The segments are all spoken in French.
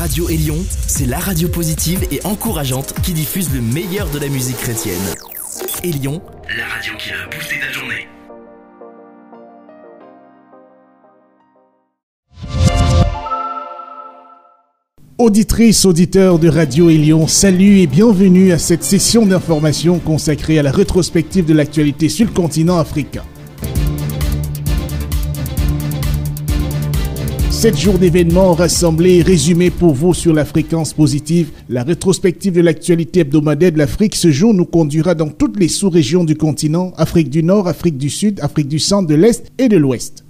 radio Élion, c'est la radio positive et encourageante qui diffuse le meilleur de la musique chrétienne. Élion, la radio qui a boosté ta journée. Auditrices, auditeurs de Radio Élion, salut et bienvenue à cette session d'information consacrée à la rétrospective de l'actualité sur le continent africain. Sept jours d'événements rassemblés et résumés pour vous sur la fréquence positive. La rétrospective de l'actualité hebdomadaire de l'Afrique ce jour nous conduira dans toutes les sous-régions du continent, Afrique du Nord, Afrique du Sud, Afrique du Centre, de l'Est et de l'Ouest.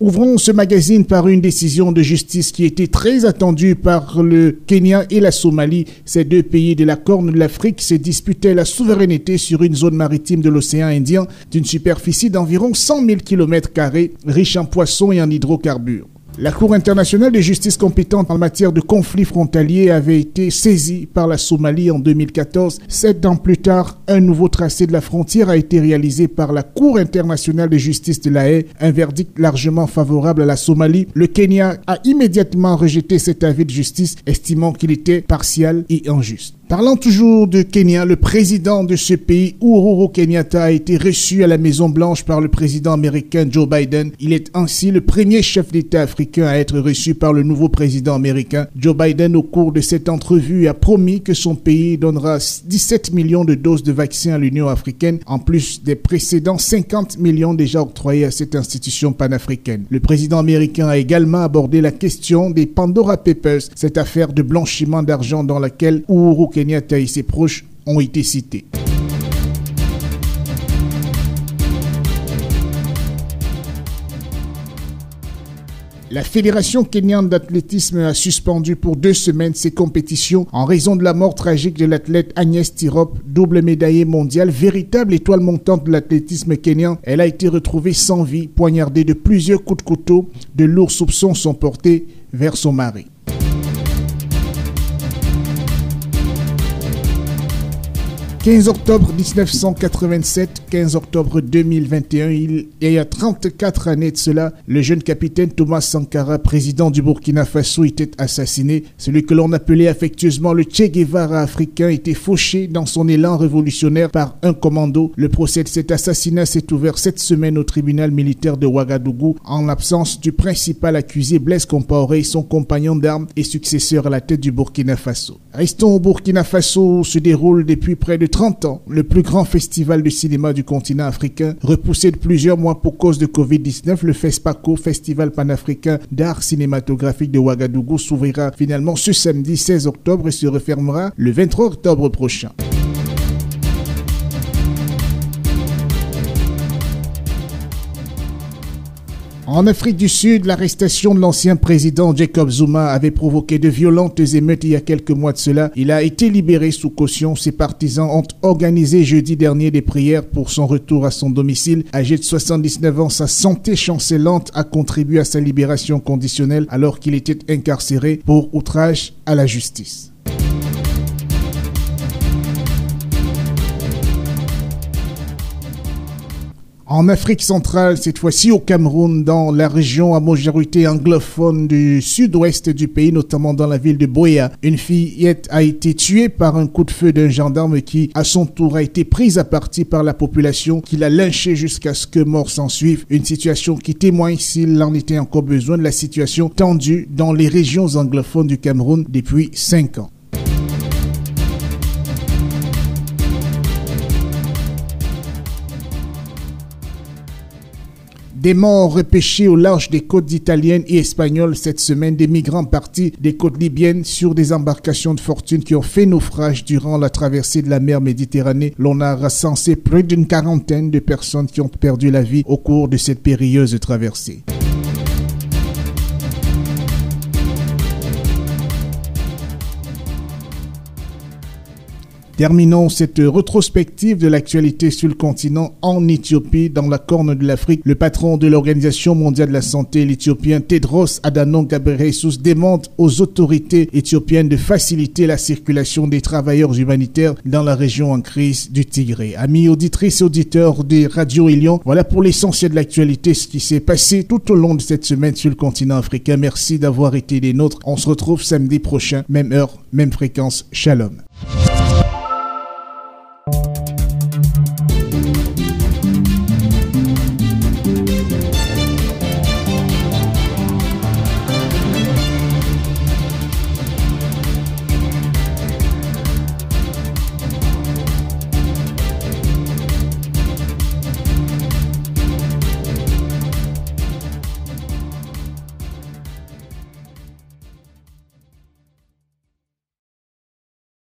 Ouvrons ce magazine par une décision de justice qui était très attendue par le Kenya et la Somalie. Ces deux pays de la Corne de l'Afrique se disputaient la souveraineté sur une zone maritime de l'océan Indien d'une superficie d'environ 100 000 km, riche en poissons et en hydrocarbures. La Cour internationale de justice compétente en matière de conflits frontaliers avait été saisie par la Somalie en 2014. Sept ans plus tard, un nouveau tracé de la frontière a été réalisé par la Cour internationale de justice de la Haye, un verdict largement favorable à la Somalie. Le Kenya a immédiatement rejeté cet avis de justice, estimant qu'il était partial et injuste. Parlant toujours de Kenya, le président de ce pays, Uhuru Kenyatta, a été reçu à la Maison Blanche par le président américain Joe Biden. Il est ainsi le premier chef d'État africain à être reçu par le nouveau président américain. Joe Biden, au cours de cette entrevue, a promis que son pays donnera 17 millions de doses de vaccins à l'Union africaine, en plus des précédents 50 millions déjà octroyés à cette institution panafricaine. Le président américain a également abordé la question des Pandora Papers, cette affaire de blanchiment d'argent dans laquelle Uhuru et ses proches ont été cités. La Fédération kenyane d'athlétisme a suspendu pour deux semaines ses compétitions en raison de la mort tragique de l'athlète Agnès Tirop, double médaillée mondiale, véritable étoile montante de l'athlétisme kenyan. Elle a été retrouvée sans vie, poignardée de plusieurs coups de couteau. De lourds soupçons sont portés vers son mari. 15 octobre 1987, 15 octobre 2021, il y a 34 années de cela, le jeune capitaine Thomas Sankara, président du Burkina Faso, était assassiné. Celui que l'on appelait affectueusement le Che Guevara africain était fauché dans son élan révolutionnaire par un commando. Le procès de cet assassinat s'est ouvert cette semaine au tribunal militaire de Ouagadougou en l'absence du principal accusé Blaise Compaoré, son compagnon d'armes et successeur à la tête du Burkina Faso. Restons au Burkina Faso où se déroule depuis près de 30 ans le plus grand festival de cinéma du continent africain, repoussé de plusieurs mois pour cause de Covid-19, le FESPACO, Festival panafricain d'art cinématographique de Ouagadougou, s'ouvrira finalement ce samedi 16 octobre et se refermera le 23 octobre prochain. En Afrique du Sud, l'arrestation de l'ancien président Jacob Zuma avait provoqué de violentes émeutes il y a quelques mois de cela. Il a été libéré sous caution. Ses partisans ont organisé jeudi dernier des prières pour son retour à son domicile. Âgé de 79 ans, sa santé chancelante a contribué à sa libération conditionnelle alors qu'il était incarcéré pour outrage à la justice. En Afrique centrale, cette fois-ci au Cameroun, dans la région à majorité anglophone du sud-ouest du pays, notamment dans la ville de Boya, une fillette a été tuée par un coup de feu d'un gendarme qui, à son tour, a été prise à partie par la population, qui l'a lynché jusqu'à ce que mort s'en suive. Une situation qui témoigne, s'il en était encore besoin, de la situation tendue dans les régions anglophones du Cameroun depuis cinq ans. Des morts repêchés au large des côtes italiennes et espagnoles cette semaine, des migrants partis des côtes libyennes sur des embarcations de fortune qui ont fait naufrage durant la traversée de la mer Méditerranée. L'on a recensé plus d'une quarantaine de personnes qui ont perdu la vie au cours de cette périlleuse traversée. Terminons cette rétrospective de l'actualité sur le continent en Éthiopie, dans la corne de l'Afrique. Le patron de l'Organisation mondiale de la santé, l'Éthiopien Tedros Adhanom Ghebreyesus, demande aux autorités éthiopiennes de faciliter la circulation des travailleurs humanitaires dans la région en crise du Tigré. Amis auditrices et auditeurs des radios Lyon, voilà pour l'essentiel de l'actualité, ce qui s'est passé tout au long de cette semaine sur le continent africain. Merci d'avoir été des nôtres. On se retrouve samedi prochain, même heure, même fréquence. Shalom.